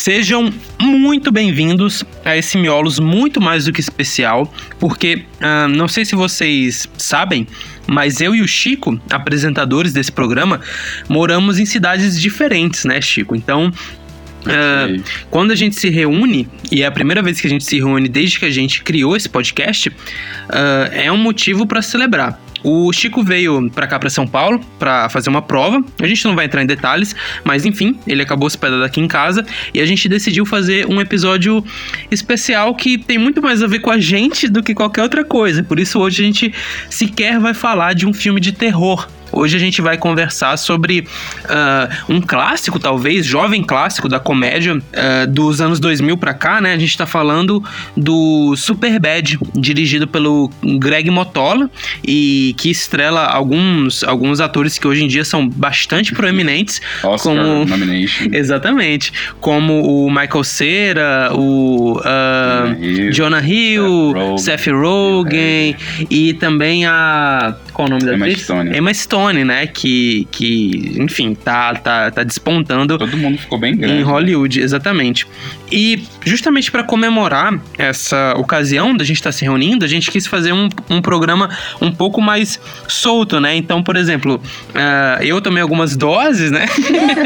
Sejam muito bem-vindos a esse Miolos muito mais do que especial, porque uh, não sei se vocês sabem, mas eu e o Chico, apresentadores desse programa, moramos em cidades diferentes, né, Chico? Então, Uh, quando a gente se reúne, e é a primeira vez que a gente se reúne desde que a gente criou esse podcast, uh, é um motivo para celebrar. O Chico veio para cá, para São Paulo, para fazer uma prova. A gente não vai entrar em detalhes, mas enfim, ele acabou hospedado aqui em casa e a gente decidiu fazer um episódio especial que tem muito mais a ver com a gente do que qualquer outra coisa. Por isso hoje a gente sequer vai falar de um filme de terror. Hoje a gente vai conversar sobre uh, um clássico, talvez, jovem clássico da comédia uh, dos anos 2000 para cá, né? A gente tá falando do Superbad, dirigido pelo Greg Motola e que estrela alguns, alguns atores que hoje em dia são bastante proeminentes. Oscar como... nomination. Exatamente. Como o Michael Cera, o uh, Jonah Hill, Seth Rogen, Seth Rogen e também a... Qual o nome da Emma atriz? Stone. Emma Stone Né? Que, que enfim, tá, tá, tá despontando. Todo mundo ficou bem grande. Em Hollywood, exatamente. E justamente para comemorar essa ocasião da gente estar tá se reunindo, a gente quis fazer um, um programa um pouco mais solto, né? Então, por exemplo, uh, eu tomei algumas doses, né?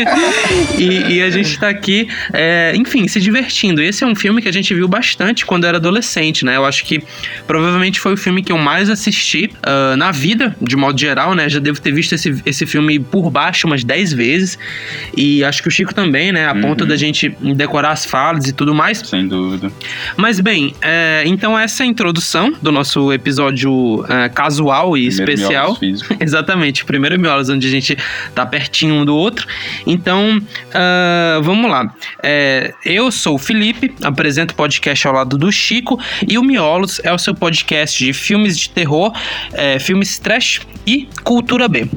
e, e, a gente tá aqui, é, enfim, se divertindo. Esse é um filme que a gente viu bastante quando era adolescente, né? Eu acho que provavelmente foi o filme que eu mais assisti uh, na vida, de modo geral, né? Já devo ter visto esse, esse filme por baixo umas 10 vezes. E acho que o Chico também, né? A uhum. ponto da gente decorar as falas e tudo mais. Sem dúvida. Mas bem, é, então essa é a introdução do nosso episódio é, casual e primeiro especial. Exatamente, primeiro miolos, onde a gente tá pertinho um do outro. Então, uh, vamos lá. É, eu sou o Felipe, apresento o podcast ao lado do Chico, e o Miolos é o seu podcast de filmes de terror, é, filmes trash e cultura B.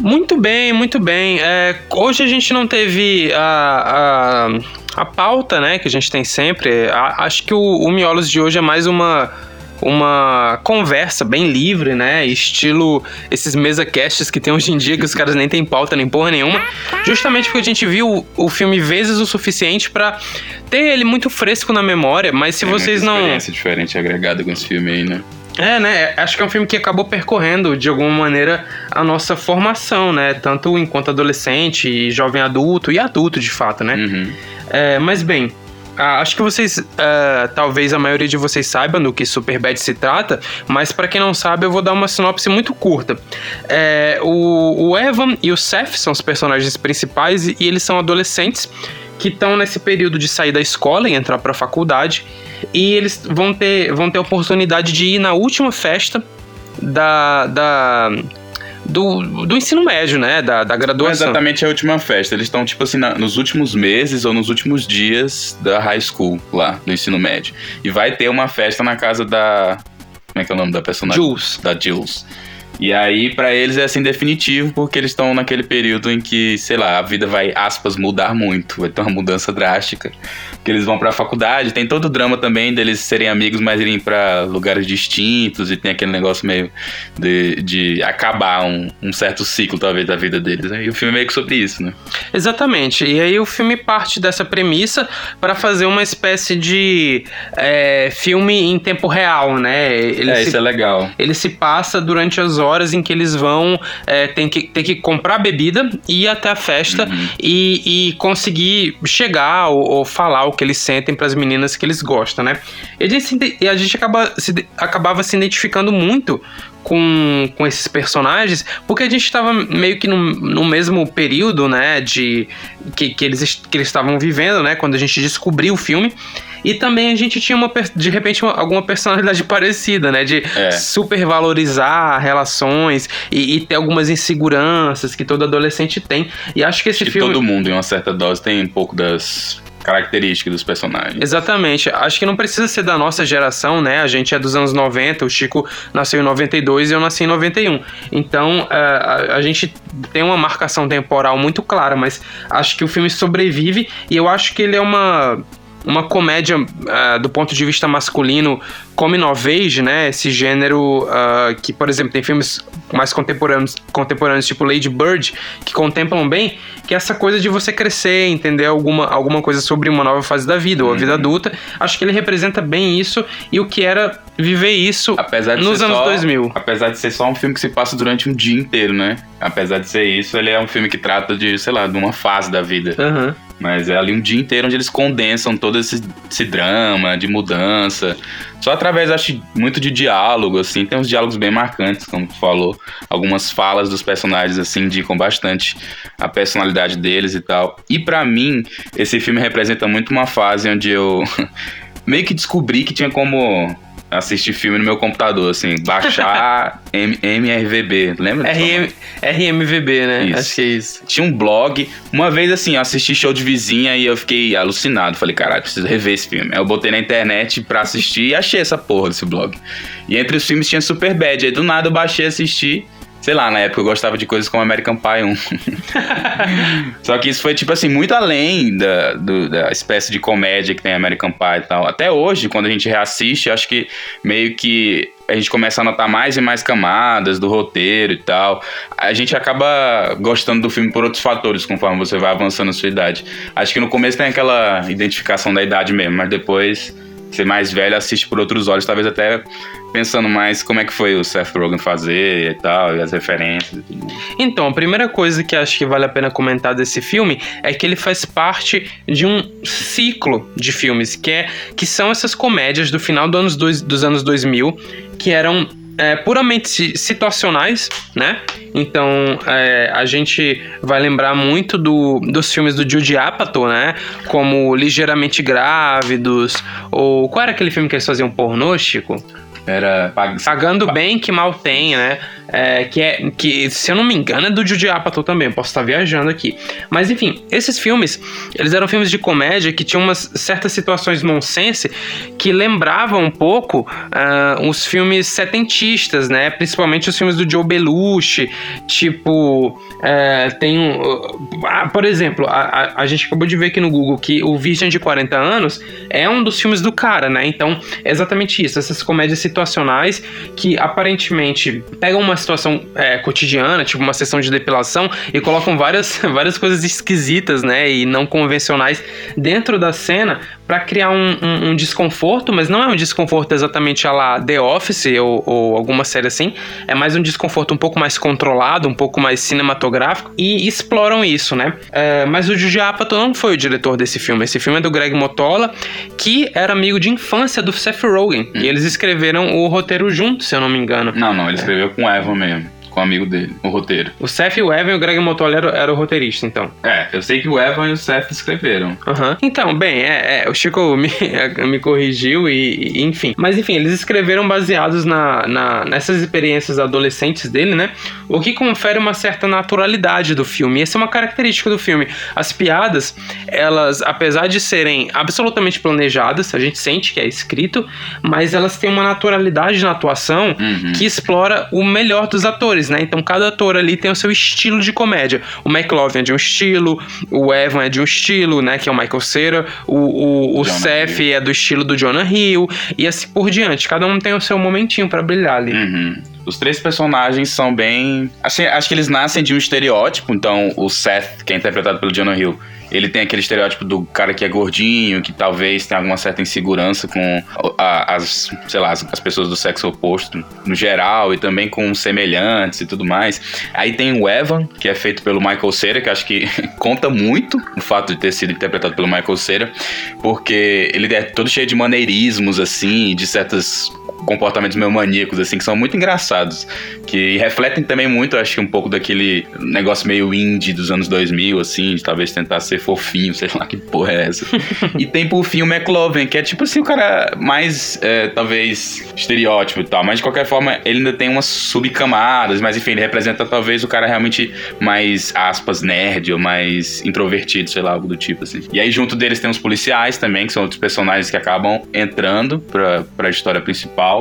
Muito bem, muito bem. É, hoje a gente não teve a, a, a, pauta, né, que a gente tem sempre. A, acho que o, o Miolos de hoje é mais uma uma conversa bem livre, né? Estilo esses mesa casts que tem hoje em dia que os caras nem tem pauta nem porra nenhuma. Justamente porque a gente viu o filme vezes o suficiente para ter ele muito fresco na memória, mas se tem vocês não. experiência diferente agregada com esse filme aí, né? É, né? Acho que é um filme que acabou percorrendo, de alguma maneira, a nossa formação, né? Tanto enquanto adolescente, jovem adulto e adulto, de fato, né? Uhum. É, mas bem, acho que vocês, uh, talvez a maioria de vocês saibam do que Superbad se trata, mas para quem não sabe, eu vou dar uma sinopse muito curta. É, o, o Evan e o Seth são os personagens principais e, e eles são adolescentes que estão nesse período de sair da escola e entrar para a faculdade e eles vão ter, vão ter a oportunidade de ir na última festa da, da do, do ensino médio, né? Da, da graduação. Não é exatamente a última festa. Eles estão, tipo assim, na, nos últimos meses ou nos últimos dias da high school, lá, do ensino médio. E vai ter uma festa na casa da. Como é que é o nome da personagem? Jules. Da Jules. E aí, para eles é assim definitivo, porque eles estão naquele período em que, sei lá, a vida vai, aspas, mudar muito. Vai ter uma mudança drástica. Que eles vão pra faculdade, tem todo o drama também deles serem amigos, mas irem para lugares distintos, e tem aquele negócio meio de, de acabar um, um certo ciclo, talvez, da vida deles. Né? E o filme é meio que sobre isso, né? Exatamente. E aí o filme parte dessa premissa para fazer uma espécie de é, filme em tempo real, né? Ele é, se, isso é legal. Ele se passa durante as horas em que eles vão é, tem que, ter que comprar bebida, ir até a festa uhum. e, e, conseguir chegar ou, ou, falar o que eles sentem para as meninas que eles gostam, né? E a gente, a gente acaba, se, acabava se identificando muito com, com esses personagens, porque a gente estava meio que no, no mesmo período, né, de que, que eles que eles estavam vivendo, né, quando a gente descobriu o filme. E também a gente tinha uma de repente uma, alguma personalidade parecida, né, de é. supervalorizar relações e, e, ter algumas inseguranças que todo adolescente tem. E acho que esse filme todo mundo em uma certa dose tem um pouco das característica dos personagens. Exatamente. Acho que não precisa ser da nossa geração, né? A gente é dos anos 90, o Chico nasceu em 92 e eu nasci em 91. Então, é, a, a gente tem uma marcação temporal muito clara, mas acho que o filme sobrevive e eu acho que ele é uma uma comédia uh, do ponto de vista masculino coming of age, né? Esse gênero uh, que, por exemplo, tem filmes mais contemporâneos, contemporâneos tipo Lady Bird que contemplam bem que é essa coisa de você crescer, entender alguma, alguma coisa sobre uma nova fase da vida, ou a vida uhum. adulta. Acho que ele representa bem isso e o que era viver isso nos anos só, 2000. Apesar de ser só um filme que se passa durante um dia inteiro, né? Apesar de ser isso, ele é um filme que trata de, sei lá, de uma fase da vida. Uhum. Mas é ali um dia inteiro onde eles condensam todo esse, esse drama de mudança. Só através, acho, muito de diálogo, assim. Tem uns diálogos bem marcantes, como tu falou. Algumas falas dos personagens, assim, indicam bastante a personalidade deles e tal. E para mim, esse filme representa muito uma fase onde eu meio que descobri que tinha como assistir filme no meu computador, assim, baixar M MRVB, lembra? RM, RMVB, né? Isso. Acho que é isso. Tinha um blog, uma vez assim, eu assisti show de vizinha e eu fiquei alucinado, falei, caralho, preciso rever esse filme. Aí eu botei na internet pra assistir e achei essa porra desse blog. E entre os filmes tinha Super Bad, aí do nada eu baixei e assisti Sei lá, na época eu gostava de coisas como American Pie 1. Só que isso foi, tipo assim, muito além da, do, da espécie de comédia que tem American Pie e tal. Até hoje, quando a gente reassiste, acho que meio que a gente começa a notar mais e mais camadas do roteiro e tal. A gente acaba gostando do filme por outros fatores, conforme você vai avançando na sua idade. Acho que no começo tem aquela identificação da idade mesmo, mas depois ser mais velho assiste por outros olhos, talvez até pensando mais como é que foi o Seth Rogen fazer e tal, e as referências e tudo. Então, a primeira coisa que acho que vale a pena comentar desse filme é que ele faz parte de um ciclo de filmes, que, é, que são essas comédias do final do anos dois, dos anos 2000, que eram é, puramente situacionais, né? Então é, a gente vai lembrar muito do, dos filmes do Jude Apatow, né? Como Ligeiramente Grávidos, ou qual era aquele filme que eles faziam pornô, Chico? Era Pagando Bem Que Mal Tem, né? É, que é que se eu não me engano é do Judy Apatow também, posso estar viajando aqui. Mas enfim, esses filmes, eles eram filmes de comédia que tinham umas certas situações nonsense que lembravam um pouco uh, os filmes setentistas, né? Principalmente os filmes do Joe Belushi, tipo uh, tem um, uh, por exemplo, a, a, a, gente acabou de ver aqui no Google que o Virgem de 40 anos é um dos filmes do cara, né? Então é exatamente isso, essas comédias situacionais que aparentemente pegam uma situação é, cotidiana, tipo uma sessão de depilação, e colocam várias, várias coisas esquisitas, né, e não convencionais dentro da cena para criar um, um, um, desconforto, mas não é um desconforto exatamente a lá The Office ou, ou, alguma série assim, é mais um desconforto um pouco mais controlado, um pouco mais cinematográfico, e exploram isso, né? É, mas o Juji Apatow não foi o diretor desse filme, esse filme é do Greg Motola, que era amigo de infância do Seth Rogen, hum. e eles escreveram o roteiro junto, se eu não me engano. Não, não, ele escreveu com Evan mesmo com o amigo dele, o roteiro. O Seth e o Evan e o Greg Motola era, era o roteirista, então. É, eu sei que o Evan e o Seth escreveram. Uhum. Então, bem, é, é, o Chico me, me corrigiu e, e, enfim. Mas enfim, eles escreveram baseados na, na, nessas experiências adolescentes dele, né? O que confere uma certa naturalidade do filme. Essa é uma característica do filme. As piadas, elas, apesar de serem absolutamente planejadas, a gente sente que é escrito, mas elas têm uma naturalidade na atuação uhum. que explora o melhor dos atores atores, né? Então cada ator ali tem o seu estilo de comédia. O McLovin é de um estilo, o Evan é de um estilo, né? Que é o Michael Cera, o, o, o Seth é do estilo do Jonah Hill, e assim por diante. Cada um tem o seu momentinho para brilhar ali. Uhum. Os três personagens são bem. Acho, acho que eles nascem de um estereótipo. Então, o Seth, que é interpretado pelo Jonah Hill, ele tem aquele estereótipo do cara que é gordinho, que talvez tenha alguma certa insegurança com a, as, sei lá, as, as, pessoas do sexo oposto no geral e também com semelhantes e tudo mais. Aí tem o Evan, que é feito pelo Michael Cera, que acho que conta muito o fato de ter sido interpretado pelo Michael Cera, porque ele é todo cheio de maneirismos, assim, de certas comportamentos meio maníacos, assim, que são muito engraçados. Que refletem também muito, acho que um pouco daquele negócio meio indie dos anos 2000, assim, de talvez tentar ser fofinho, sei lá que porra é essa. e tem por fim o McLovin, que é tipo assim, o cara mais, é, talvez, estereótipo e tal, mas de qualquer forma ele ainda tem umas subcamadas, mas enfim, ele representa talvez o cara realmente mais, aspas, nerd ou mais introvertido, sei lá, algo do tipo, assim. E aí junto deles tem os policiais também, que são outros personagens que acabam entrando pra, pra história principal.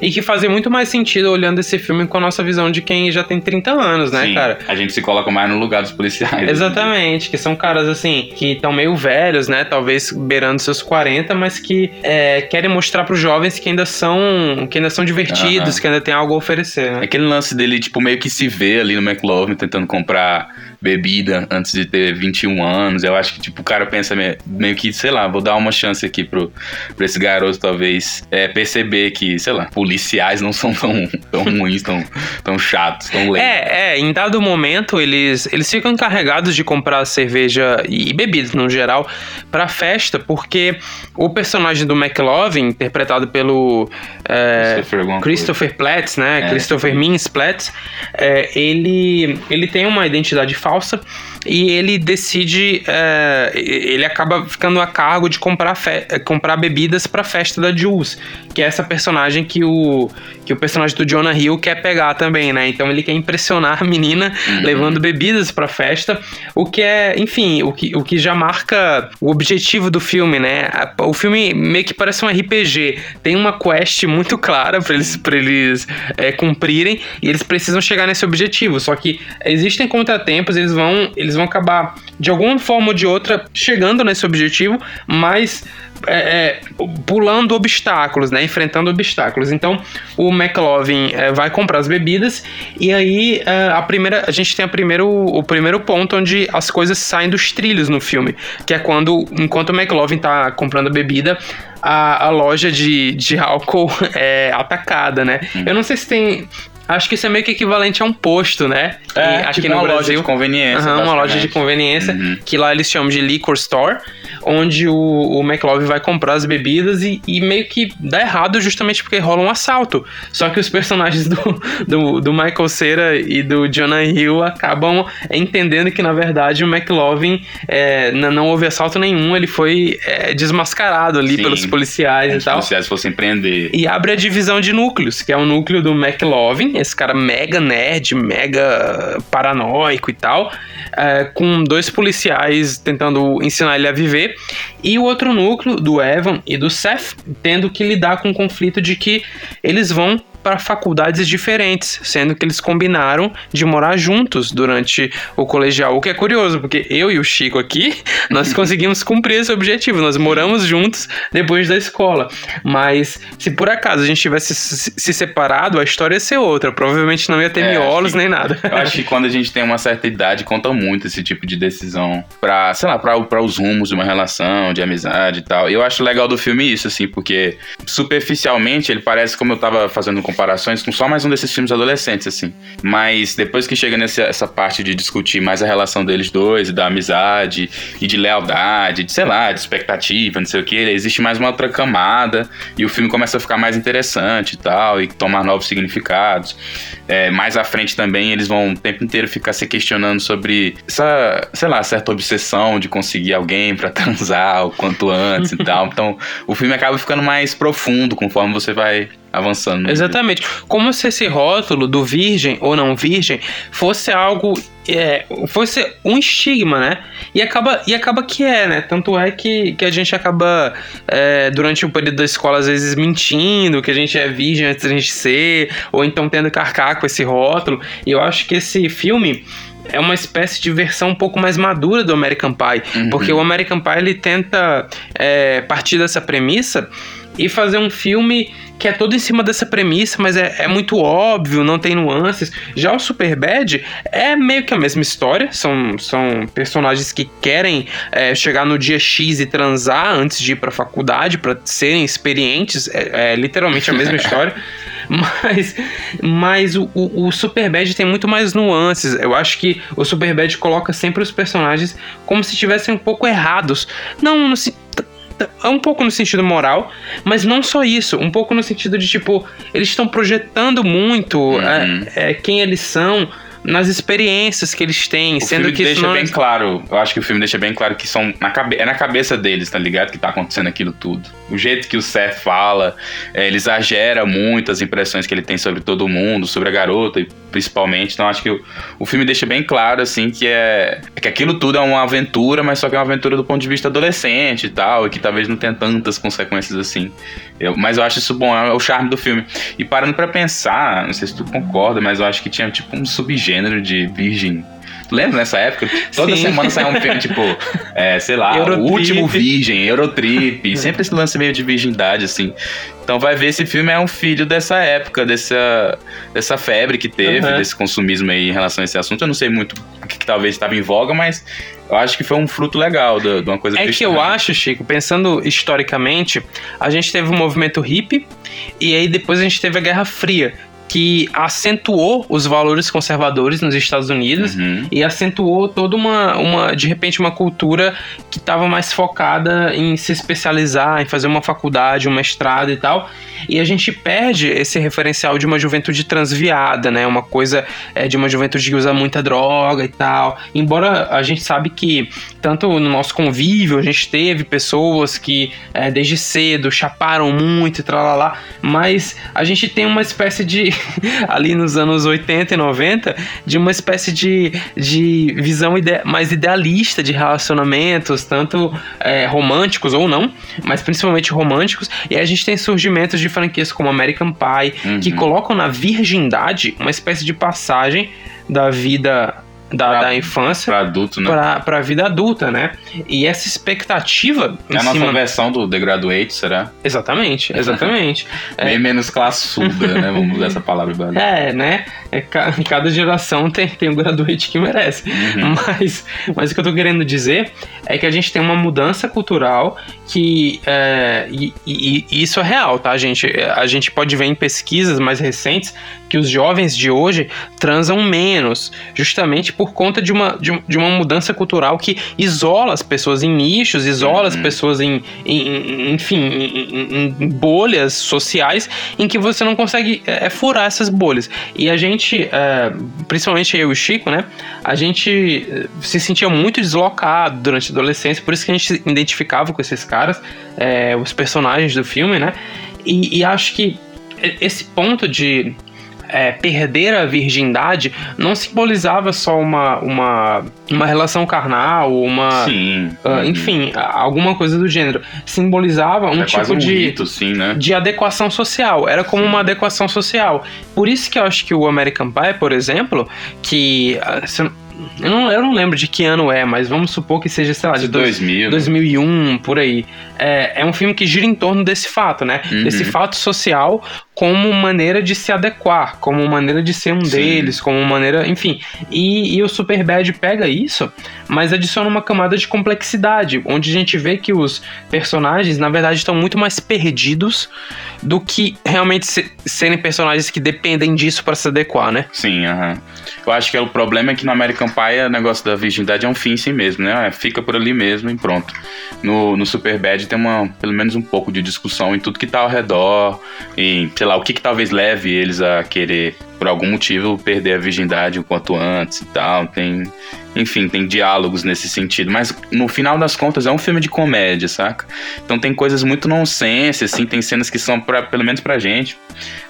E que fazem muito mais sentido olhando esse filme com a nossa visão de quem já tem 30 anos, né, Sim, cara? A gente se coloca mais no lugar dos policiais. Exatamente, que são caras assim, que estão meio velhos, né? Talvez beirando seus 40, mas que é, querem mostrar pros jovens que ainda são. que ainda são divertidos, Aham. que ainda tem algo a oferecer, né? Aquele lance dele, tipo, meio que se vê ali no McLovin tentando comprar bebida antes de ter 21 anos. Eu acho que, tipo, o cara pensa meio, que, sei lá, vou dar uma chance aqui pro, pra esse garoto, talvez, é, perceber que, sei lá, policiais não são tão, tão ruins, tão, tão chatos, tão lentos. É, é, em dado momento eles, eles ficam encarregados de comprar cerveja e bebidas no geral pra festa, porque o personagem do McLovin, interpretado pelo é, Christopher Christopher Platts, né? É. Christopher Mintz Platts, é, ele, ele tem uma identidade falsa falsa e ele decide, é, ele acaba ficando a cargo de comprar, comprar bebidas pra festa da Jules, que é essa personagem que o, que o personagem do Jonah Hill quer pegar também, né? Então ele quer impressionar a menina Uhum. levando bebidas pra festa, o que é, enfim, o que, o que já marca o objetivo do filme, né? A- O filme meio que parece um RPG, tem uma quest muito clara pra eles, pra eles é, cumprirem e eles precisam chegar nesse objetivo. Só que existem contratempos, eles vão, eles vão acabar de alguma forma ou de outra chegando nesse objetivo, mas é, é, pulando obstáculos, né? Enfrentando obstáculos. Então, o McLovin é, vai comprar as bebidas e aí é, a primeira, a gente tem a primeiro, o primeiro ponto onde as coisas saem dos trilhos no filme, que é quando, enquanto o McLovin tá comprando a bebida, a, a loja de, de álcool é atacada, né? Eu não sei se tem Acho que isso é meio que equivalente a um posto, né? É, aqui tipo no uma Brasil. loja de conveniência. Aham, uma loja de conveniência, Uhum. que lá eles chamam de liquor store, onde o, o McLovin vai comprar as bebidas e, e meio que dá errado justamente porque rola um assalto. Só que os personagens do, do, do Michael Cera e do Jonah Hill acabam entendendo que, na verdade, o McLovin é, não houve assalto nenhum, ele foi é, desmascarado ali Sim. pelos policiais Como e tal. os policiais fossem prender. E abre a divisão de núcleos, que é o núcleo do McLovin, esse cara mega nerd, mega paranoico e tal, é, com dois policiais tentando ensinar ele a viver, e o outro núcleo do Evan e do Seth tendo que lidar com o conflito de que eles vão para faculdades diferentes, sendo que eles combinaram de morar juntos durante o colegial, o que é curioso, porque eu e o Chico aqui, nós conseguimos cumprir esse objetivo, nós moramos juntos depois da escola, mas se por acaso a gente tivesse se se separado, a história ia ser outra, provavelmente não ia ter É, miolos que- nem nada. Eu acho que quando a gente tem uma certa idade, conta muito esse tipo de decisão pra, sei lá, pra, pra os rumos de uma relação, de amizade e tal. Eu acho legal do filme isso, assim, porque superficialmente ele parece, como eu tava fazendo comparações, com só mais um desses filmes adolescentes, assim. Mas depois que chega nessa essa parte de discutir mais a relação deles dois, da amizade, e de lealdade, de, sei lá, de expectativa, não sei o que, existe mais uma outra camada, e o filme começa a ficar mais interessante e tal, e tomar novos significados. É, mais à frente também eles vão o tempo inteiro ficar se questionando sobre essa, sei lá, certa obsessão de conseguir alguém pra transar o quanto antes e tal. Então o filme acaba ficando mais profundo conforme você vai avançando. Exatamente. Como se esse rótulo do virgem ou não virgem fosse algo. É, fosse um estigma, né? E acaba, e acaba que é, né? Tanto é que, que a gente acaba, é, durante o período da escola, às vezes mentindo que a gente é virgem antes da gente ser, ou então tendo que arcar com esse rótulo. E eu acho que esse filme é uma espécie de versão um pouco mais madura do American Pie. Uhum. Porque o American Pie ele tenta é, partir dessa premissa e fazer um filme que é todo em cima dessa premissa, mas é, é muito óbvio, não tem nuances. Já o Superbad é meio que a mesma história, são, são personagens que querem é, chegar no dia X e transar antes de ir pra faculdade, pra serem experientes, é, é literalmente a mesma história. Mas, mas o, o, o Superbad tem muito mais nuances. Eu acho que o Superbad coloca sempre os personagens como se estivessem um pouco errados. Não, t- é um pouco no sentido moral, mas não só isso, um pouco no sentido de tipo, eles estão projetando muito uhum. é, é, quem eles são nas experiências que eles têm, o sendo que deixa não... bem claro. Eu acho que o filme deixa bem claro que são na cabe... é na cabeça deles, tá ligado? Que tá acontecendo aquilo tudo. O jeito que o Seth fala, é, ele exagera muito as impressões que ele tem sobre todo mundo, sobre a garota, principalmente. Então acho que o, o filme deixa bem claro, assim, que é que aquilo tudo é uma aventura, mas só que é uma aventura do ponto de vista adolescente e tal, e que talvez não tenha tantas consequências assim. Eu, mas eu acho isso bom, é o charme do filme. E parando para pensar, não sei se tu concorda, mas eu acho que tinha tipo um subgênero de virgem Lembra nessa época? Toda Sim. semana saia um filme, tipo, é, sei lá, Eurotrip. O Último Virgem, Eurotrip. sempre esse lance meio de virgindade, assim. Então vai ver esse filme é um filho dessa época, dessa, dessa febre que teve, uhum. desse consumismo aí em relação a esse assunto. Eu não sei muito o que, que talvez estava em voga, mas eu acho que foi um fruto legal de, de uma coisa É cristã. que eu acho, Chico, pensando historicamente, a gente teve o um movimento hippie e aí depois a gente teve a Guerra Fria que acentuou os valores conservadores nos Estados Unidos uhum. e acentuou toda uma, uma, de repente, uma cultura que estava mais focada em se especializar, em fazer uma faculdade, um mestrado e tal. E a gente perde esse referencial de uma juventude transviada, né? Uma coisa é, de uma juventude que usa muita droga e tal. Embora a gente sabe que, tanto no nosso convívio, a gente teve pessoas que é, desde cedo chaparam muito e lá, mas a gente tem uma espécie de ali nos anos 80 e 90, de uma espécie de, de visão ide mais idealista de relacionamentos, tanto é, românticos ou não, mas principalmente românticos. E a gente tem surgimentos de franquias como American Pie, uhum. que colocam na virgindade uma espécie de passagem da vida da, pra, da infância para adulto, né? Pra, pra vida adulta, né? E essa expectativa. É a nossa versão do The Graduate, será? Exatamente, exatamente. Bem é... menos classuda, né? Vamos usar essa palavra. É, né? É, cada geração tem, tem um graduate que merece. Uhum. Mas, mas o que eu tô querendo dizer é que a gente tem uma mudança cultural que. É, e, e, e isso é real, tá, gente? A gente pode ver em pesquisas mais recentes que os jovens de hoje transam menos, justamente por conta de uma, de, de uma mudança cultural que isola as pessoas em nichos, isola uhum. as pessoas em, em, em enfim, em, em, bolhas sociais em que você não consegue é, é, furar essas bolhas. E a gente, é, principalmente eu e o Chico, né, a gente é, se sentia muito deslocado durante a adolescência, por isso que a gente se identificava com esses caras, é, os personagens do filme, né, e, e acho que esse ponto de é, perder a virgindade não simbolizava só uma, uma, uma relação carnal, uma. Sim. Uh, enfim, alguma coisa do gênero. Simbolizava um é tipo um de, rito, sim, né? de adequação social. Era como sim. uma adequação social. Por isso que eu acho que o American Pie, por exemplo, que. Uh, eu não, eu não lembro de que ano é, mas vamos supor que seja, sei lá, de, de 2000. 2001, por aí. É, é um filme que gira em torno desse fato, né? Uhum. Desse fato social como maneira de se adequar, como maneira de ser um Sim. deles, como maneira. Enfim. E, e o Superbad pega isso, mas adiciona uma camada de complexidade, onde a gente vê que os personagens, na verdade, estão muito mais perdidos do que realmente se, serem personagens que dependem disso para se adequar, né? Sim, aham. Uhum. Eu acho que é o problema é que no American Pie o negócio da virgindade é um fim em si mesmo, né? É, fica por ali mesmo e pronto. No, no Superbad tem uma, pelo menos um pouco de discussão em tudo que tá ao redor, em, sei lá, o que, que talvez leve eles a querer por algum motivo perder a virgindade o quanto antes e tal. Tem, enfim, tem diálogos nesse sentido. Mas no final das contas é um filme de comédia, saca? Então tem coisas muito nonsense, assim, tem cenas que são, pra, pelo menos pra gente,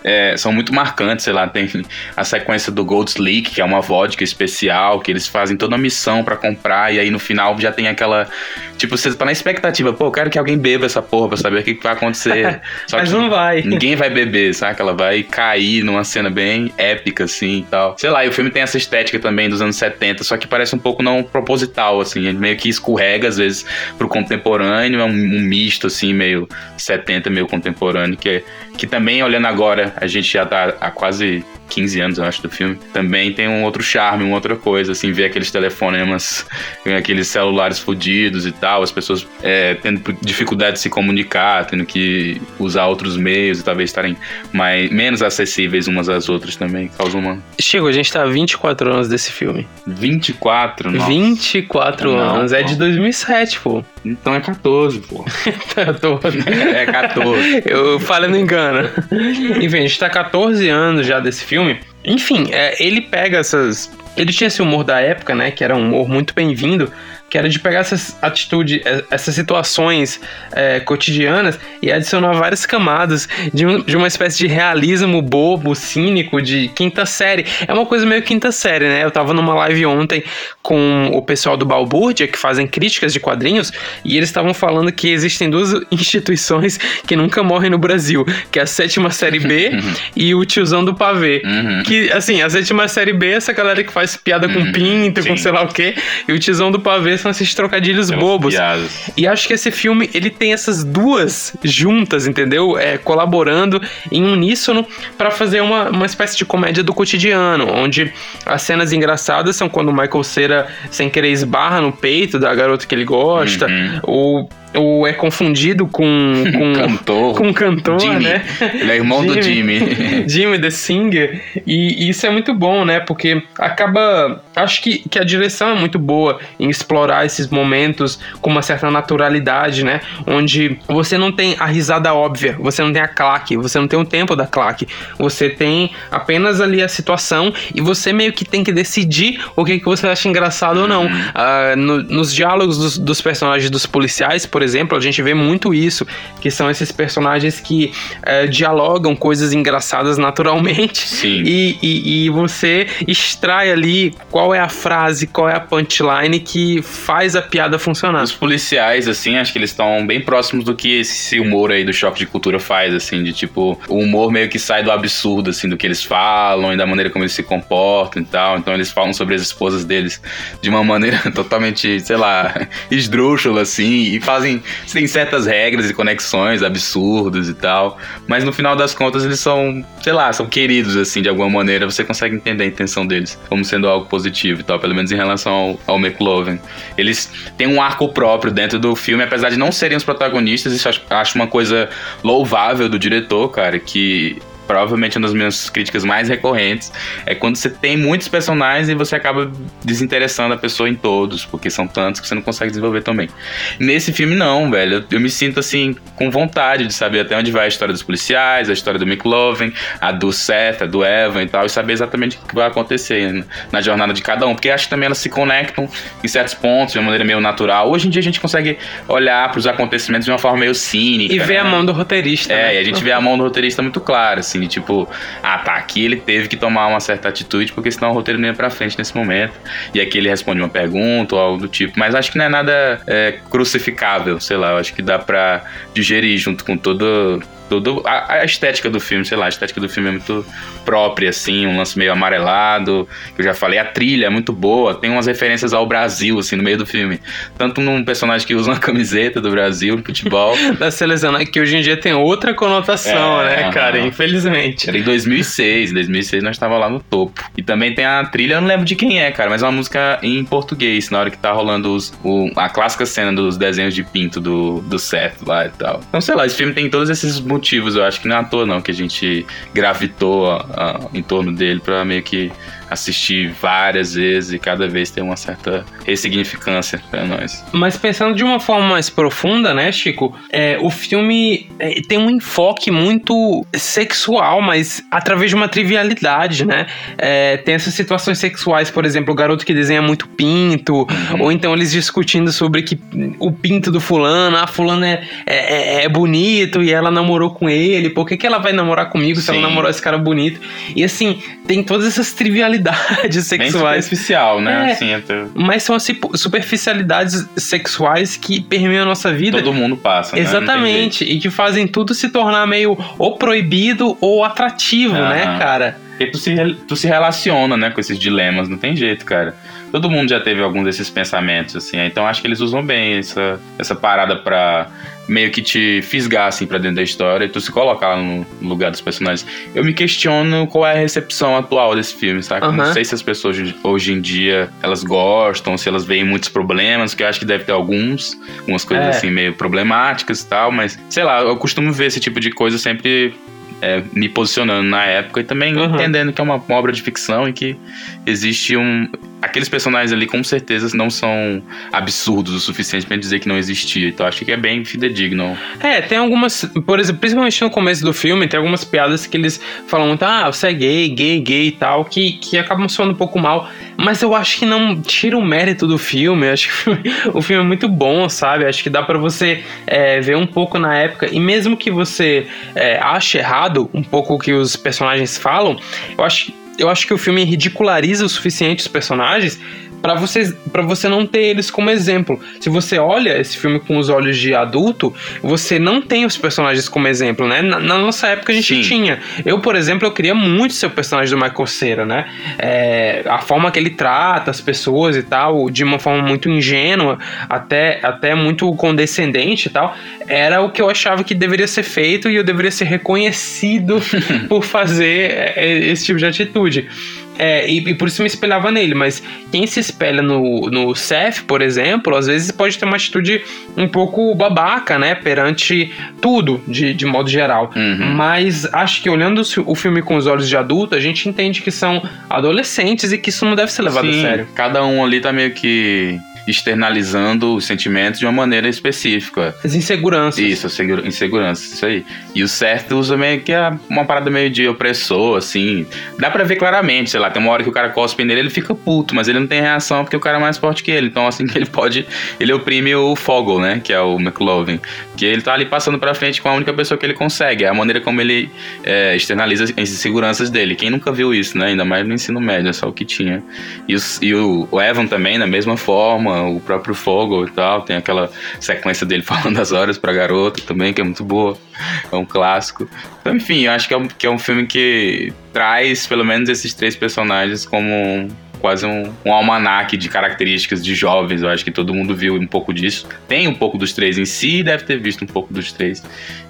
é, são muito marcantes, sei lá, tem a sequência do Gold Sleek, que é uma vodka especial, que eles fazem toda a missão para comprar, e aí no final já tem aquela. Tipo, você tá na expectativa, pô, eu quero que alguém beba essa porra pra saber o que, que vai acontecer. Só Mas não vai. Ninguém vai beber, saca? Ela vai cair numa cena bem épica, assim e tal. Sei lá, e o filme tem essa estética também dos anos 70, só que parece um pouco não proposital, assim. Ele meio que escorrega, às vezes, pro contemporâneo, é um, um misto, assim, meio 70, meio contemporâneo, que, é, que também, olhando agora, a gente já tá há quase 15 anos, eu acho, do filme, também tem um outro charme, uma outra coisa, assim, ver aqueles telefonemas, aqueles celulares fodidos e tal, as pessoas é, tendo dificuldade de se comunicar, tendo que usar outros meios e talvez estarem mais, menos acessíveis umas às outras também causa uma. Chico, a gente tá há 24 anos desse filme. 24? Nossa. 24 Não, anos. É de 2007, pô. Então é 14, pô. Tô- é 14. Eu falei, não engano. Enfim, a gente tá 14 anos já desse filme. Enfim, é, ele pega essas. Ele tinha esse humor da época, né? Que era um humor muito bem-vindo. Que era de pegar essas atitudes, eh, essas situações eh, cotidianas e adicionar várias camadas de, um- de uma espécie de realismo bobo, cínico, de quinta série. É uma coisa meio quinta série, né? Eu tava numa live ontem com o pessoal do Balbúrdia, que fazem críticas de quadrinhos, e eles estavam falando que existem duas instituições que nunca morrem no Brasil, que é a sétima série B e o tiozão do pavê. Uhum. Que, assim, a sétima série B é essa galera que faz piada com Uhum, pinto, com sim. sei lá o quê, e o tiozão do pavê são esses trocadilhos Tem bobos. E acho que esse filme, ele tem essas duas juntas, entendeu? É, colaborando em uníssono pra fazer uma, uma espécie de comédia do cotidiano, onde as cenas engraçadas são quando o Michael Cera, sem querer, esbarra no peito da garota que ele gosta, Uhum. ou, ou é confundido com, com, Cantor. com cantor, Jimmy. né? Ele é irmão do Jimmy. Jimmy the Singer. E, e isso é muito bom, né? Porque acaba. Acho que, que a direção é muito boa em explorar esses momentos com uma certa naturalidade, né? Onde você não tem a risada óbvia, você não tem a claque, você não tem o tempo da claque. Você tem apenas ali a situação e você meio que tem que decidir o que, que você acha engraçado ou não. Ah, no- nos diálogos dos, dos personagens dos policiais, por exemplo, a gente vê muito isso, que são esses personagens que eh, dialogam coisas engraçadas naturalmente. E, e, e você extrai ali qual é a frase, qual é a punchline que faz a piada funcionar. Os policiais, assim, acho que eles estão bem próximos do que esse humor aí do choque de cultura faz, assim, de tipo, o humor meio que sai do absurdo, assim, do que eles falam e da maneira como eles se comportam e tal. Então eles falam sobre as esposas deles de uma maneira totalmente, sei lá, esdrúxula, assim, e fazem. Tem certas regras e conexões absurdas e tal. Mas no final das contas eles são, sei lá, são queridos, assim, de alguma maneira. Você consegue entender a intenção deles como sendo algo positivo e tal, pelo menos em relação ao, ao McLovin. Eles têm um arco próprio dentro do filme, apesar de não serem os protagonistas, isso acho, acho uma coisa louvável do diretor, cara, que provavelmente uma das minhas críticas mais recorrentes é quando você tem muitos personagens e você acaba desinteressando a pessoa em todos, porque são tantos que você não consegue desenvolver também. Nesse filme não, velho, eu, eu me sinto assim com vontade de saber até onde vai a história dos policiais, a história do McLovin, a do Seth, a do Evan e tal, e saber exatamente o que vai acontecer na, na jornada de cada um, porque acho que também elas se conectam em certos pontos de uma maneira meio natural. Hoje em dia a gente consegue olhar para os acontecimentos de uma forma meio cínica. E ver né? a mão do roteirista. É, né? e a gente vê a mão do roteirista muito clara, assim, de tipo, ah, tá, aqui ele teve que tomar uma certa atitude, porque senão o roteiro não ia pra frente nesse momento. E aqui ele responde uma pergunta ou algo do tipo. Mas acho que não é nada é, crucificável, sei lá, acho que dá pra digerir junto com todo. Todo, a, a estética do filme, sei lá, a estética do filme é muito própria, assim, um lance meio amarelado, que eu já falei, a trilha é muito boa, tem umas referências ao Brasil, assim, no meio do filme. Tanto num personagem que usa uma camiseta do Brasil, no futebol, Da seleção, né? que hoje em dia tem outra conotação, É, né, cara? Infelizmente. Era em 2006. Em 2006 nós estava lá no topo. E também tem a trilha, eu não lembro de quem é, cara, mas é uma música em português, na hora que tá rolando os, o- a clássica cena dos desenhos de pinto do, do Seth lá e tal. Então, sei lá, esse filme tem todos esses motivos, eu acho que não é à toa não, que a gente gravitou a- a- em torno dele pra meio que assistir várias vezes e cada vez ter uma certa ressignificância pra nós. Mas pensando de uma forma mais profunda, né, Chico? É, o filme é, tem um enfoque muito sexual, mas através de uma trivialidade, né? É, tem essas situações sexuais, por exemplo, o garoto que desenha muito pinto, ou então eles discutindo sobre que o pinto do fulano, ah, fulano é, é, é bonito e ela namorou com ele, por que, que ela vai namorar comigo se ela Sim. namorou esse cara bonito? E assim, tem todas essas trivialidades Bem sexuais. superficial, né? É. Assim, até Mas são assim, superficialidades sexuais que permeiam a nossa vida. todo mundo passa, né? Exatamente. E que fazem tudo se tornar meio ou proibido ou atrativo, né, cara? Porque tu se, tu se relaciona, né, com esses dilemas, não tem jeito, cara. Todo mundo já teve alguns desses pensamentos, assim. Então acho que eles usam bem essa, essa parada pra meio que te fisgar, assim, pra dentro da história e tu se colocar no lugar dos personagens. Eu me questiono qual é a recepção atual desse filme, sabe? Aham. Não sei se as pessoas hoje- hoje em dia, elas gostam, se elas veem muitos problemas, que eu acho que deve ter alguns, algumas coisas É. assim meio problemáticas e tal, mas sei lá, eu costumo ver esse tipo de coisa sempre é, me posicionando na época e também Uhum. entendendo que é uma, uma obra de ficção e que existe um. Aqueles personagens ali com certeza não são absurdos o suficiente pra dizer que não existia. Então acho que é bem fidedigno. É, tem algumas, por exemplo, principalmente no começo do filme, tem algumas piadas que eles falam muito, ah, você é gay, gay, gay e tal, que, que acabam soando um pouco mal, mas eu acho que não tira o mérito do filme, eu acho que o filme, é muito bom, sabe? Acho que dá pra você é, ver um pouco na época, e mesmo que você é, ache errado um pouco o que os personagens falam, eu acho, eu acho que o filme ridiculariza o suficiente os personagens Pra você, pra você não ter eles como exemplo. Se você olha esse filme com os olhos de adulto, você não tem os personagens como exemplo, né? Na, na nossa época a gente Sim. tinha. Eu, por exemplo, eu queria muito ser o personagem do Michael Cera, né? É, a forma que ele trata as pessoas e tal, de uma forma muito ingênua, até, até muito condescendente e tal, era o que eu achava que deveria ser feito e eu deveria ser reconhecido por fazer é, esse tipo de atitude. É, e, e por isso me espelhava nele, mas quem se espelha no, no Seth, por exemplo, às vezes pode ter uma atitude um pouco babaca, né, perante tudo, de, de modo geral. Uhum. Mas acho que olhando o fi- o filme com os olhos de adulto, a gente entende que são adolescentes e que isso não deve ser levado Sim, a sério. Cada um ali tá meio que externalizando os sentimentos de uma maneira específica. As inseguranças. Isso, a segura- insegurança, isso aí. E o certo usa meio que a- uma parada meio de opressor, assim. Dá pra ver claramente, sei lá, tem uma hora que o cara cospe nele, ele fica puto, mas ele não tem reação porque o cara é mais forte que ele. Então, assim que ele pode, ele oprime o Foggle, né? Que é o McLovin. Que ele tá ali passando pra frente com a única pessoa que ele consegue. É a maneira como ele é, externaliza as inseguranças dele. Quem nunca viu isso, né? Ainda mais no ensino médio, é só o que tinha. E, os- e o, o Evan também, da mesma forma, o próprio Foggle e tal, tem aquela sequência dele falando as horas pra garota também, que é muito boa. É um clássico. Então, enfim, eu acho que é um, que é um filme que traz pelo menos esses três personagens como quase um, um almanaque de características de jovens. Eu acho que todo mundo viu um pouco disso. Tem um pouco dos três em si e deve ter visto um pouco dos três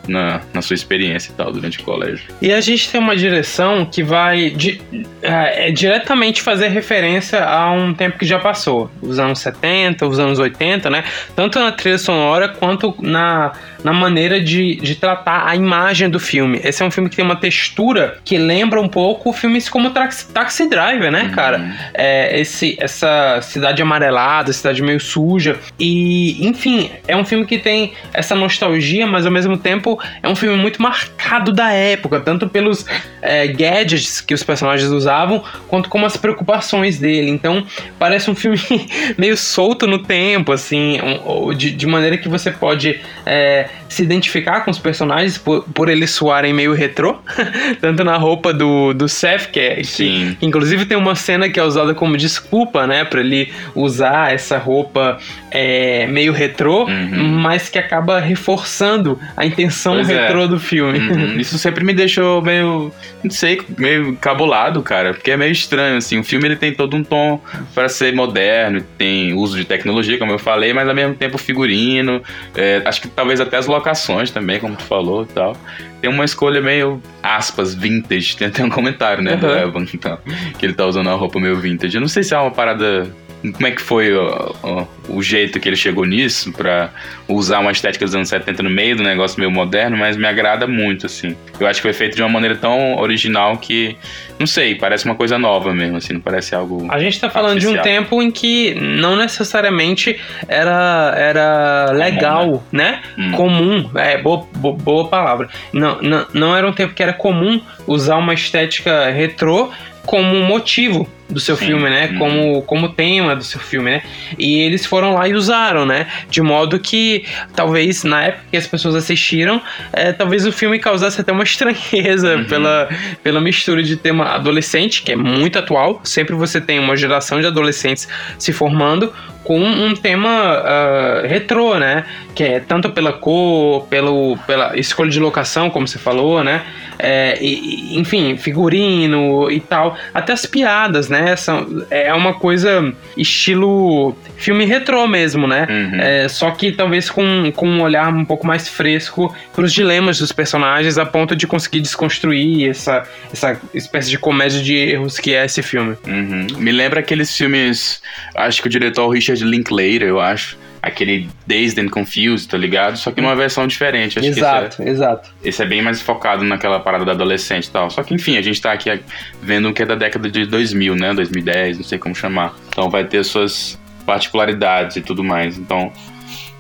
na, na sua experiência e tal durante o colégio. E a gente tem uma direção que vai di- é, é, diretamente fazer referência a um tempo que já passou, os anos 70, os anos 80, né? Tanto na trilha sonora quanto na, na maneira de, de tratar a imagem do filme. Esse é um filme que tem uma textura que lembra um pouco filmes como Taxi, Taxi Driver, né, cara? É, esse, essa cidade amarelada, cidade meio suja. E, enfim, é um filme que tem essa nostalgia, mas ao mesmo tempo é um filme muito marcado da época, tanto pelos é, gadgets que os personagens usavam, quanto como as preocupações dele. Então, parece um filme meio solto no tempo, assim, um- ou de, de maneira que você pode é, se identificar com os personagens por, por eles soarem meio retrô, tanto na roupa do, do Seth, que é. que- Sim. Inclusive tem uma cena que é usada como desculpa, né, Pra ele usar essa roupa é, meio retrô, Uhum. mas que acaba reforçando a intenção Pois é. retrô do filme. Uhum. Isso sempre me deixou meio, não sei, meio cabulado, cara, porque é meio estranho, assim. O filme ele tem todo um tom para ser moderno, tem uso de tecnologia, como eu falei, mas ao mesmo tempo figurino, é, acho que talvez até as locações também, como tu falou e tal. Tem uma escolha meio, aspas, vintage. Tem até um comentário, né, do Uhum. Evan, então, que ele tá usando uma roupa meio vintage. Eu não sei se é uma parada como é que foi ó, ó, o jeito que ele chegou nisso pra usar uma estética dos anos 70 no meio do negócio meio moderno, mas me agrada muito, assim. Eu acho que foi feito de uma maneira tão original que, não sei, parece uma coisa nova mesmo, assim, não parece algo. A gente tá falando de um Artificial. tempo em que não necessariamente era, era legal, né? Hum. Comum, é, boa, bo- boa palavra. Não, não, não era um tempo que era comum usar uma estética retrô como motivo do seu Sim. filme, né? Uhum. Como, como tema do seu filme, né? E eles foram lá e usaram, né? De modo que talvez na época que as pessoas assistiram, é, talvez o filme causasse até uma estranheza Uhum. pela, pela mistura de tema adolescente, que é muito atual. Sempre você tem uma geração de adolescentes se formando com um tema ah, retrô, né? Que é tanto pela cor, pelo, pela escolha de locação, como você falou, né? É, e, enfim, figurino e tal. Até as piadas, né? São, é uma coisa estilo filme retrô mesmo, né? Uhum. É, só que talvez com, com um olhar um pouco mais fresco pros dilemas dos personagens, a ponto de conseguir desconstruir essa, essa espécie de comédia de erros que é esse filme. Uhum. Me lembra aqueles filmes, acho que o diretor é o Richard Linklater, eu acho. Aquele Dazed and Confused, tá ligado? Só que numa versão diferente. Acho exato, que esse é, exato. Esse é bem mais focado naquela parada da adolescente e tal. Só que, enfim, a gente tá aqui vendo um que é da década de 2000, né? 2010, não sei como chamar. Então vai ter suas particularidades e tudo mais. Então,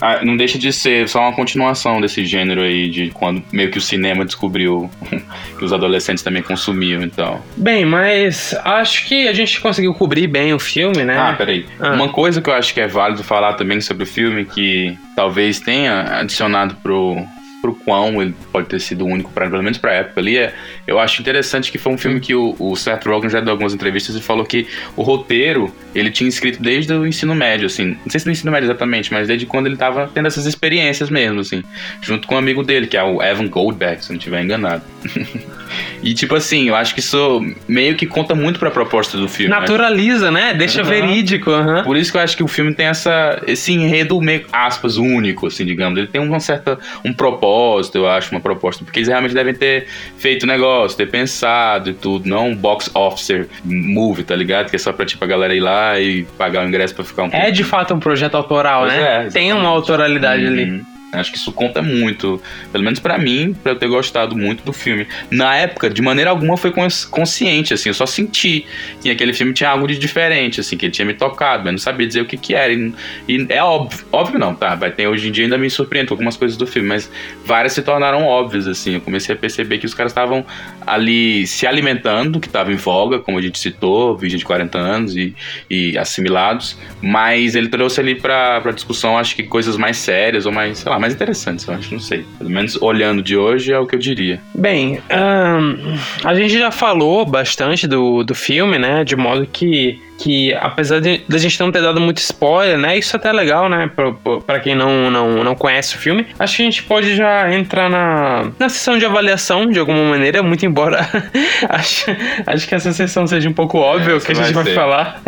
ah, não deixa de ser só uma continuação desse gênero aí, de quando meio que o cinema descobriu que os adolescentes também consumiam, então. Bem, mas acho que a gente conseguiu cobrir bem o filme, né? Ah, peraí. Ah. Uma coisa que eu acho que é válido falar também sobre o filme, que talvez tenha adicionado pro, pro quão ele pode ter sido único, pra, pelo menos pra época ali, é, eu acho interessante que foi um filme que o, o Seth Rogen já deu algumas entrevistas e falou que o roteiro ele tinha escrito desde o ensino médio, assim, não sei se no ensino médio exatamente, mas desde quando ele tava tendo essas experiências mesmo, assim, junto com um amigo dele, que é o Evan Goldberg, se não estiver enganado. e tipo assim, eu acho que isso meio que conta muito pra proposta do filme. Naturaliza, né? Deixa uhum. verídico. Uhum. Por isso que eu acho que o filme tem essa, esse enredo meio, aspas, único, assim, digamos. Ele tem uma certa, um propósito, eu acho, uma proposta, porque eles realmente devem ter feito o negócio, ter pensado e tudo, não um box officer movie, tá ligado? Que é só pra, tipo, a galera ir lá e pagar o ingresso pra ficar um É de fato um projeto autoral, pois né? É, tem uma autoralidade uhum. ali. Acho que isso conta muito, pelo menos para mim, para eu ter gostado muito do filme. Na época, de maneira alguma foi consciente, assim, eu só senti que aquele filme tinha algo de diferente, assim, que ele tinha me tocado, mas não sabia dizer o que que era. E, e, é óbvio, óbvio não, tá? Vai ter hoje em dia ainda me surpreende algumas coisas do filme, mas várias se tornaram óbvias, assim. Eu comecei a perceber que os caras estavam ali se alimentando, que estava em voga, como a gente citou, vídeo de 40 anos e, e assimilados, mas ele trouxe ali pra discussão, acho que coisas mais sérias ou mais, sei lá, mais interessantes, eu acho, não sei. Pelo menos olhando de hoje é o que eu diria. Bem, um, a gente já falou bastante do, do filme, né? De modo que que apesar de, de a gente não ter dado muito spoiler, né? Isso é até legal, né? Pra, pra quem não, não, não conhece o filme. Acho que a gente pode já entrar na, na sessão de avaliação, de alguma maneira, muito embora acho, acho que essa sessão seja um pouco óbvia é, o que a gente vai, vai falar.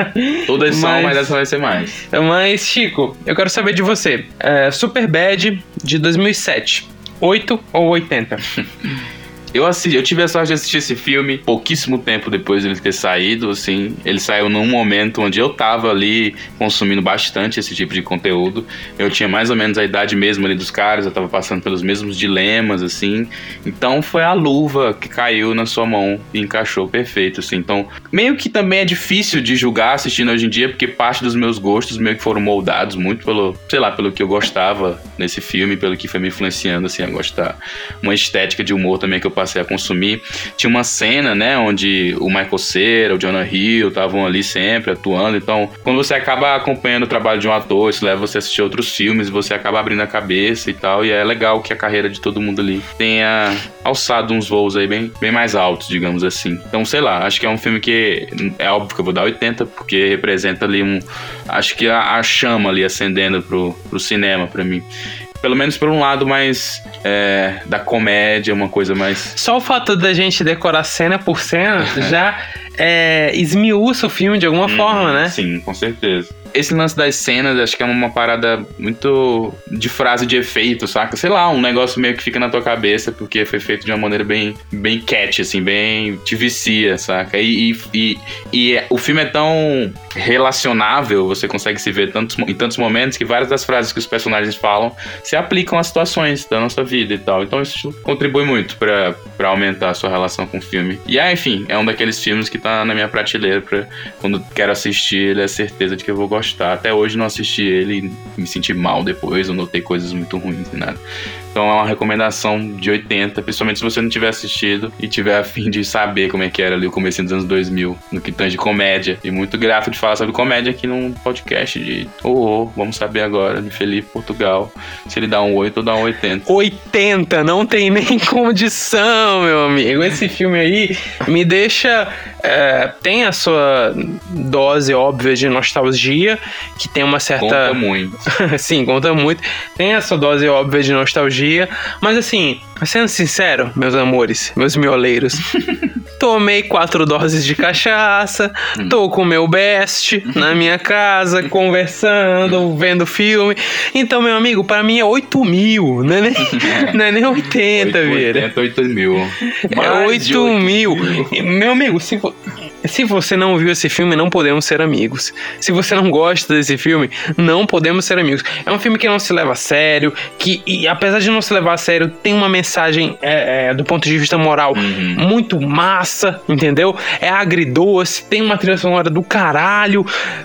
Todas são, mas, mas essa vai ser mais. Mas, Chico, eu quero saber de você. É, Super Bad de 2007. 8 ou 80? Eu, assisti, eu tive a sorte de assistir esse filme pouquíssimo tempo depois dele ter saído, assim. Ele saiu num momento onde eu tava ali consumindo bastante esse tipo de conteúdo. Eu tinha mais ou menos a idade mesmo ali dos caras, eu tava passando pelos mesmos dilemas, assim. Então foi a luva que caiu na sua mão e encaixou perfeito, assim. Então, meio que também é difícil de julgar assistindo hoje em dia, porque parte dos meus gostos meio que foram moldados muito pelo, sei lá, pelo que eu gostava nesse filme, pelo que foi me influenciando, assim, a gostar. Uma estética de humor também que eu passei a consumir. Tinha uma cena, né, onde o Michael Cera, o Jonah Hill estavam ali sempre atuando. Então, quando você acaba acompanhando o trabalho de um ator, isso leva você a assistir outros filmes, você acaba abrindo a cabeça e tal. E é legal que a carreira de todo mundo ali tenha alçado uns voos aí bem, bem mais altos, digamos assim. Então, sei lá, acho que é um filme que é óbvio que eu vou dar 80, porque representa ali um. Acho que a, a chama ali acendendo pro, pro cinema para mim pelo menos por um lado mais é, da comédia, uma coisa mais. Só o fato da gente decorar cena por cena já é, esmiuça o filme de alguma hum, forma, né? Sim, com certeza esse lance das cenas, acho que é uma parada muito de frase de efeito, saca? Sei lá, um negócio meio que fica na tua cabeça, porque foi feito de uma maneira bem, bem catch, assim, bem te vicia, saca? E, e, e, e o filme é tão relacionável, você consegue se ver tantos, em tantos momentos que várias das frases que os personagens falam se aplicam às situações da nossa vida e tal. Então isso contribui muito para aumentar a sua relação com o filme. E aí, enfim, é um daqueles filmes que tá na minha prateleira pra quando quero assistir ele, é certeza de que eu vou gostar. Até hoje não assisti ele me senti mal depois, eu notei coisas muito ruins e nada. Então é uma recomendação de 80, principalmente se você não tiver assistido e tiver a fim de saber como é que era ali o começo dos anos 2000, no que tange comédia. E muito grato de falar sobre comédia aqui num podcast de oh, oh, vamos saber agora, de Felipe Portugal, se ele dá um 8 ou dá um 80. 80, não tem nem condição, meu amigo. Esse filme aí me deixa é, tem a sua dose óbvia de nostalgia, que tem uma certa. Conta muito. Sim, conta muito. Tem a sua dose óbvia de nostalgia, mas assim, sendo sincero, meus amores, meus mioleiros, tomei quatro doses de cachaça, hum. tô com meu best na minha casa, conversando, vendo filme. Então, meu amigo, para mim é 8 mil, não é nem, não é nem 80, 8, 80, 8 mil. É 8 mil. Meu amigo, se, Se você não viu esse filme, não podemos ser amigos. Se você não gosta desse filme, não podemos ser amigos. É um filme que não se leva a sério, que, e, apesar de não se levar a sério, tem uma mensagem é, é, do ponto de vista moral Uhum. muito massa, entendeu? É agridoce, tem uma trilha sonora do caralho,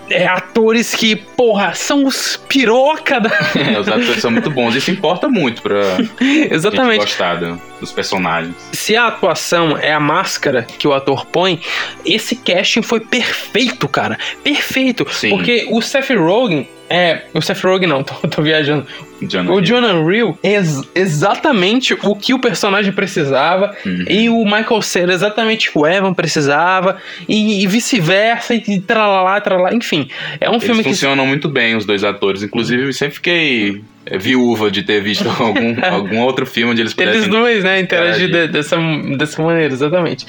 é, atores que, porra, são os piroca da. É, os atores são muito bons. Isso importa muito pra gente Exatamente. gostar do- dos personagens. Se a atuação é a máscara que o ator põe, esse casting foi perfeito, cara. Perfeito. Sim. Porque o Seth Rogen. É, o Seth Rogen não, tô, tô viajando. Jonah O. Jonah Hill é ex- exatamente o que o personagem precisava. Uhum. E o Michael Cera exatamente o que o Evan precisava. E, e vice-versa, e tralalá, tralalá. Enfim, é um Eles filme que. funcionam muito bem, os dois atores. Inclusive, eu sempre fiquei viúva de ter visto algum, algum outro filme onde eles pudessem... Eles dois, né, interagir interagir. de- dessa, dessa maneira, exatamente.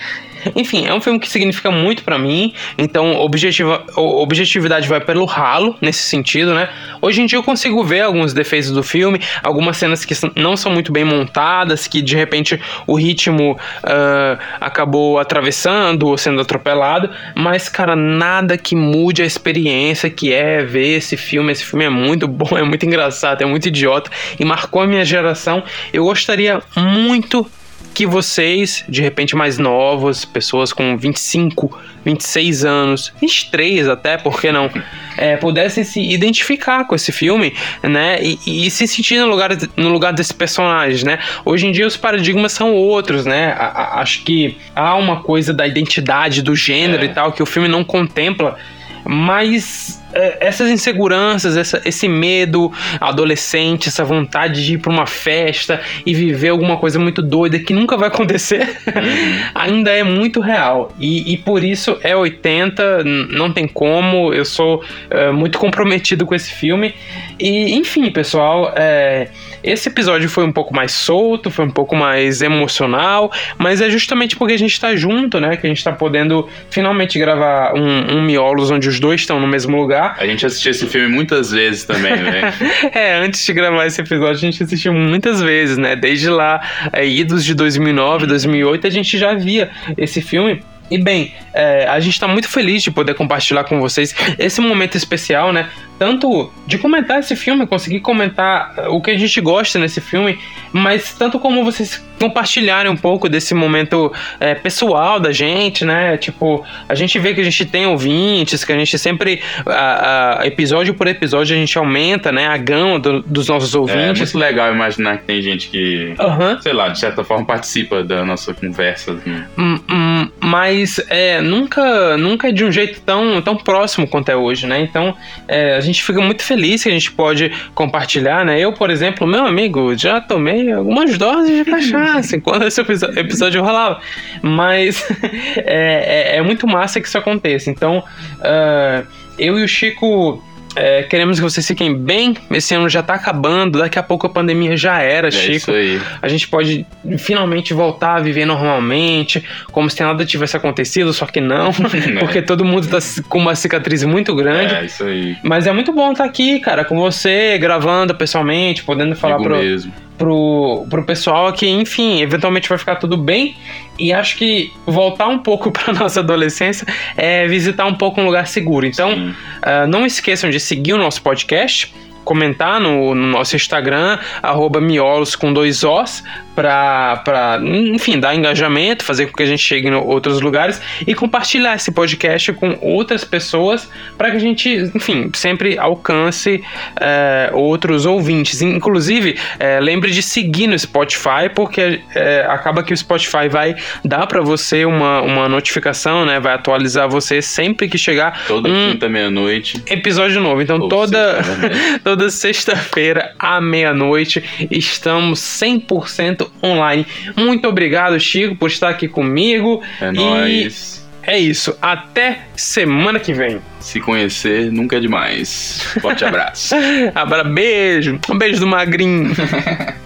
Enfim, é um filme que significa muito pra mim, então objetiva, objetividade vai pelo ralo nesse sentido, né? Hoje em dia eu consigo ver alguns defeitos do filme, algumas cenas que não são muito bem montadas, que de repente o ritmo ah, acabou atravessando ou sendo atropelado, mas cara, nada que mude a experiência que é ver esse filme. Esse filme é muito bom, é muito engraçado, é muito idiota e marcou a minha geração. Eu gostaria muito que vocês, de repente mais novos, pessoas com 25, 26 anos, 23 até, por que não, é, pudessem se identificar com esse filme, né? E, e se sentir no lugar, no lugar desses personagens, né? Hoje em dia os paradigmas são outros, né? A- a- acho que há uma coisa da identidade, do gênero É. e tal, que o filme não contempla. Mas essas inseguranças, essa- esse medo adolescente, essa vontade de ir pra uma festa e viver alguma coisa muito doida que nunca vai acontecer, ainda é muito real. E, e por isso é 80, n- não tem como. Eu sou é, muito comprometido com esse filme. E, enfim, pessoal, é, esse episódio foi um pouco mais solto, foi um pouco mais emocional, mas é justamente porque a gente tá junto, né? Que a gente tá podendo finalmente gravar um, um Miolos onde os dois estão no mesmo lugar. A gente assistiu esse filme muitas vezes também, né? É, antes de gravar esse episódio, a gente assistiu muitas vezes, né? Desde lá, é, idos de 2009, 2008, a gente já via esse filme. E bem, é, a gente tá muito feliz de poder compartilhar com vocês esse momento especial, né? Tanto de comentar esse filme, conseguir comentar é, o que a gente gosta nesse filme, mas tanto como vocês compartilharem um pouco desse momento é, pessoal da gente, né? Tipo, a gente vê que a gente tem ouvintes, que a gente sempre, a- a- episódio por episódio, a gente aumenta, né? A gama do- dos nossos É ouvintes. muito legal imaginar que tem gente que, Aham. sei lá, de certa forma participa da nossa conversa. assim. Hum, hum, mas é, nunca, nunca é de um jeito tão, tão próximo quanto é hoje, né? Então é, gente fica muito feliz que a gente pode compartilhar, né? Eu, por exemplo, meu amigo, já tomei algumas doses de cachaça enquanto esse episódio rolava. Mas é, é- é muito massa que isso aconteça. Então, ah, eu e o Chico. É, queremos que vocês fiquem bem. Esse ano já tá acabando. Daqui a pouco a pandemia já era, É Chico isso aí. a gente pode finalmente voltar a viver normalmente, como se nada tivesse acontecido, só que não, porque todo mundo tá com uma cicatriz muito grande. É isso aí. Mas é muito bom estar aqui, cara, com você, gravando pessoalmente, podendo falar Digo pro, mesmo. Pro, pro pessoal que, enfim, eventualmente vai ficar tudo bem. E acho que voltar um pouco pra nossa adolescência é visitar um pouco um lugar seguro. Então, ah, não esqueçam de seguir o nosso podcast, comentar no, no nosso Instagram, arroba miolos com dois Os, pra, pra, enfim, dar engajamento, fazer com que a gente chegue em outros lugares e compartilhar esse podcast com outras pessoas para que a gente, enfim, sempre alcance eh, outros ouvintes. Inclusive, eh, lembre de seguir no Spotify, porque eh, acaba que o Spotify vai dar para você uma, uma notificação, né? Vai atualizar você sempre que chegar Toda um quinta, meia-noite. episódio novo. Então, Ou toda, né? toda sexta-feira à meia-noite estamos 100% online. Muito obrigado, Chico, por estar aqui comigo. É E- nóis. É isso. Até semana que vem. Se conhecer nunca é demais. Forte abraço. Abra beijo. Um beijo do Magrinho.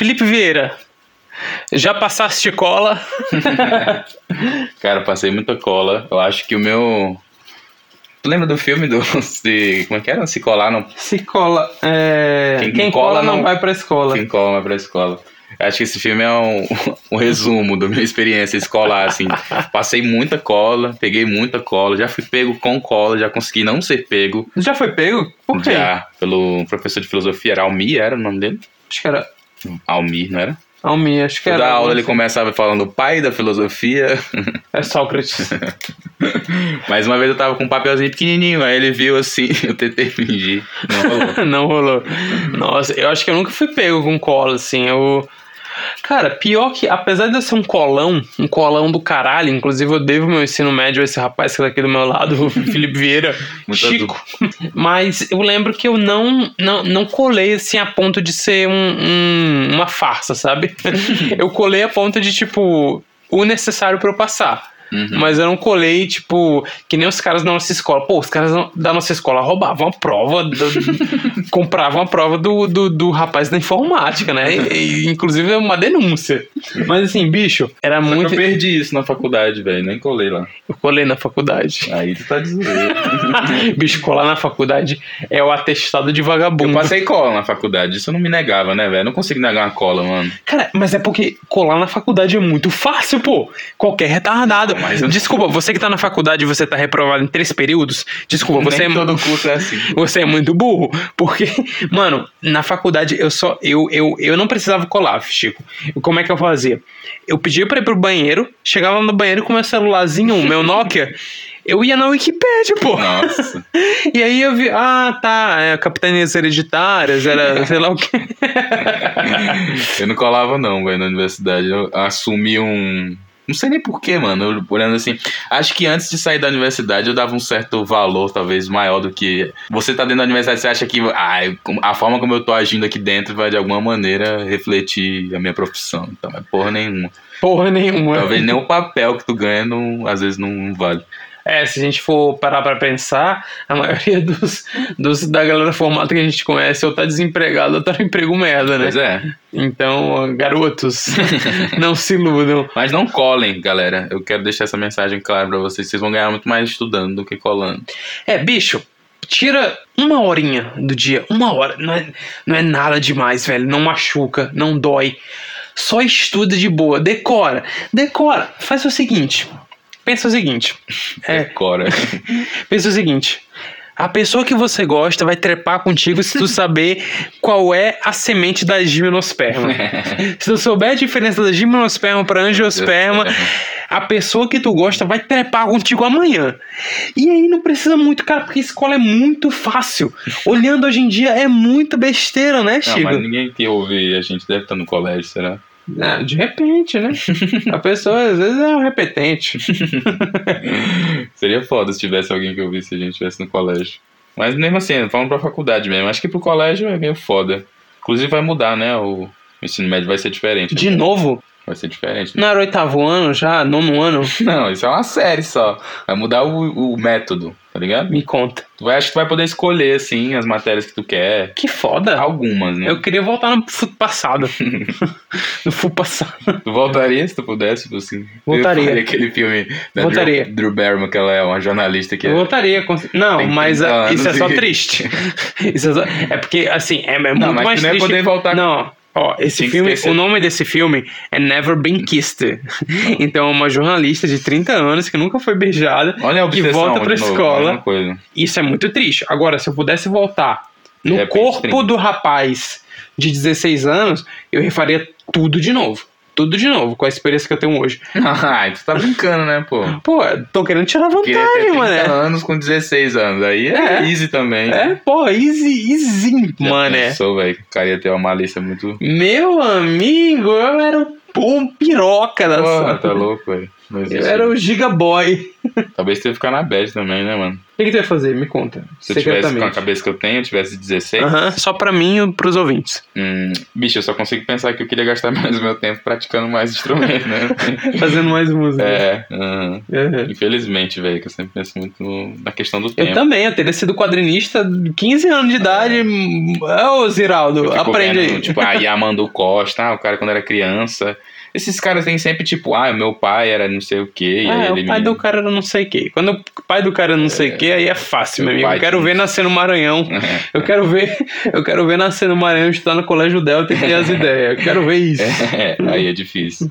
Felipe Vieira, já passaste cola? Cara, passei muita cola. Eu acho que o meu Tu lembra do filme do. De, como é que era? Se colar não. Se cola. É... Quem Quem, cola cola, não não- vai pra escola. Quem cola vai pra escola. Acho que esse filme é um, um resumo da minha experiência escolar, assim. Passei muita cola, peguei muita cola, já fui pego com cola, já consegui não ser pego. Já foi pego? Por quê? Já, pelo professor de filosofia, era Almir, era o nome dele? Acho que era. Almir, não era? Almi, acho que Toda era. aula ele começava falando pai da filosofia. É Sócrates. Mas uma vez eu tava com um papelzinho pequenininho, aí ele viu assim, eu tentei fingir. Não rolou. não rolou. Nossa, eu acho que eu nunca fui pego com cola, assim. Eu. Cara, pior que, apesar de eu ser um colão, um colão do caralho, inclusive eu devo meu ensino médio a esse rapaz que tá aqui do meu lado, o Felipe Vieira, Chico. Mas eu lembro que eu não, não, não colei assim a ponto de ser um, um- uma farsa, sabe? eu colei a ponto de, tipo, o necessário pra eu passar. Uhum. Mas eu não colei, tipo, que nem os caras da nossa escola. Pô, os caras da nossa escola roubavam a prova, do- compravam a prova do, do, do rapaz da informática, né? E, e, inclusive é uma denúncia. Mas assim, bicho, era Só muito. eu perdi isso na faculdade, velho, nem colei lá. Eu colei na faculdade. Aí tu tá dizendo. bicho, colar na faculdade é o atestado de Eu vagabundo. passei cola na faculdade, isso eu não me negava, né, velho? Eu não consigo negar uma cola, mano. Cara, mas é porque colar na faculdade é muito fácil, pô. Qualquer retardado. Mas Desculpa, você que tá na faculdade e você tá reprovado em três períodos, desculpa, você Nem é todo curso é assim. Você é muito burro, porque, mano, na faculdade eu só. Eu, eu, eu não precisava colar, Chico. Como é que eu fazia? Eu pedia pra ir pro banheiro, chegava no banheiro com meu celularzinho, o meu Nokia. Eu ia na Wikipédia, pô. Nossa. E aí eu vi, ah, tá, é, capitanias hereditárias, era sei lá o quê. eu não colava, não, velho, na universidade. Eu assumi um. Não sei nem porquê, mano. Eu, olhando assim. Acho que antes de sair da universidade eu dava um certo valor, talvez maior do que. Você tá dentro da universidade, você acha que ah, a forma como eu tô agindo aqui dentro vai de alguma maneira refletir a minha profissão. Então, é porra nenhuma. Porra nenhuma. Talvez nem o papel que tu ganha não, às vezes não vale. É, se a gente for parar pra pensar, a maioria dos, dos da galera formada que a gente conhece ou tá desempregado ou tá no emprego merda, né? Pois é. Então, garotos, não se iludam. Mas não colhem, galera. Eu quero deixar essa mensagem clara pra vocês. Vocês vão ganhar muito mais estudando do que colando. É, bicho, tira uma horinha do dia, uma hora. Não é, não é nada demais, velho. Não machuca, não dói. Só estuda de boa, decora. Decora. Faz o seguinte. Pensa o seguinte. É, Decora. pensa o seguinte. A pessoa que você gosta vai trepar contigo se tu saber qual é a semente da gimnosperma. se tu souber a diferença da gimnosperma para angiosperma, a pessoa que tu gosta vai trepar contigo amanhã. E aí não precisa muito, cara, porque escola é muito fácil. Olhando hoje em dia é muita besteira, né, Não, Chico? mas ninguém que ouve a gente deve estar no colégio, será? Ah, de repente, né? a pessoa às vezes é um repetente. Seria foda se tivesse alguém que ouvisse a gente estivesse no colégio. Mas mesmo assim, falando pra faculdade mesmo, acho que pro colégio é meio foda. Inclusive vai mudar, né? O ensino médio vai ser diferente. De novo? Vai ser diferente. Não era oitavo ano já? Nono ano? Não, isso é uma série só. Vai mudar o, o método, ligado? Me conta. Tu vai, acho que tu vai poder escolher, assim, as matérias que tu quer. Que foda. Algumas, né? Eu queria voltar no futuro passado. no futuro passado. Tu voltaria se tu pudesse, tipo assim? Voltaria. Eu aquele filme da Voltaria. Drew, Drew Barrymore, que ela é uma jornalista que Eu é... voltaria. com- Não, mas 30 ah, isso é só triste. Isso é, só- é porque, assim, é, é muito Não, mas mais tu não ia triste. poder voltar Não. Ó, esse filme, o nome desse filme é Never Been Kissed. então, é uma jornalista de 30 anos que nunca foi beijada. Olha a que volta pra novo, escola. Isso é muito triste. Agora, se eu pudesse voltar no corpo 30. do rapaz de 16 anos, eu refaria tudo de novo. Tudo de novo, com a experiência que eu tenho hoje. Ai, tu tá brincando, né, pô? Pô, tô querendo tirar Queria ter vantagem, 30 mano. anos com 16 anos. Aí é, É. easy também. É, pô, easy, easy, mano. pensou, velho? O cara ia ter uma malícia muito... Meu amigo, eu era um piroca da Porra, tá louco, velho. Eu era o Gigaboy. Talvez ia ficar na bad também, né, mano? O que, que tu ia fazer? Me conta. Se eu tivesse com a cabeça que eu tenho, eu tivesse 16, Aham, só pra mim e pros ouvintes. hum, bicho, eu só consigo pensar que eu queria gastar mais o meu tempo praticando mais instrumentos, né? Fazendo mais música. é. Aham. infelizmente, velho, que eu sempre penso muito no- na questão do Eu tempo. também, eu teria sido quadrinista de 15 anos de idade. Ô, Ziraldo, Eu aprende vendo, aí. Tipo, a Yamandu Costa, ah, o cara quando era criança, Esses caras têm sempre tipo, ah, meu pai era não sei o quê. Ah, aí o pai me- do cara era não sei o quê. Quando o pai do cara era não sei o quê, aí é fácil, meu amigo. Eu quero ver nascer no Maranhão. Eu quero ver, eu quero ver nascer no Maranhão, estar no Colégio Delta e ter as ideias. Eu quero ver isso. É, aí é difícil.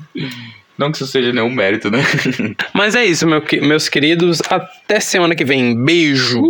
Não que isso seja nenhum mérito, né? Mas é isso, meu meus queridos. Até semana que vem. Beijo.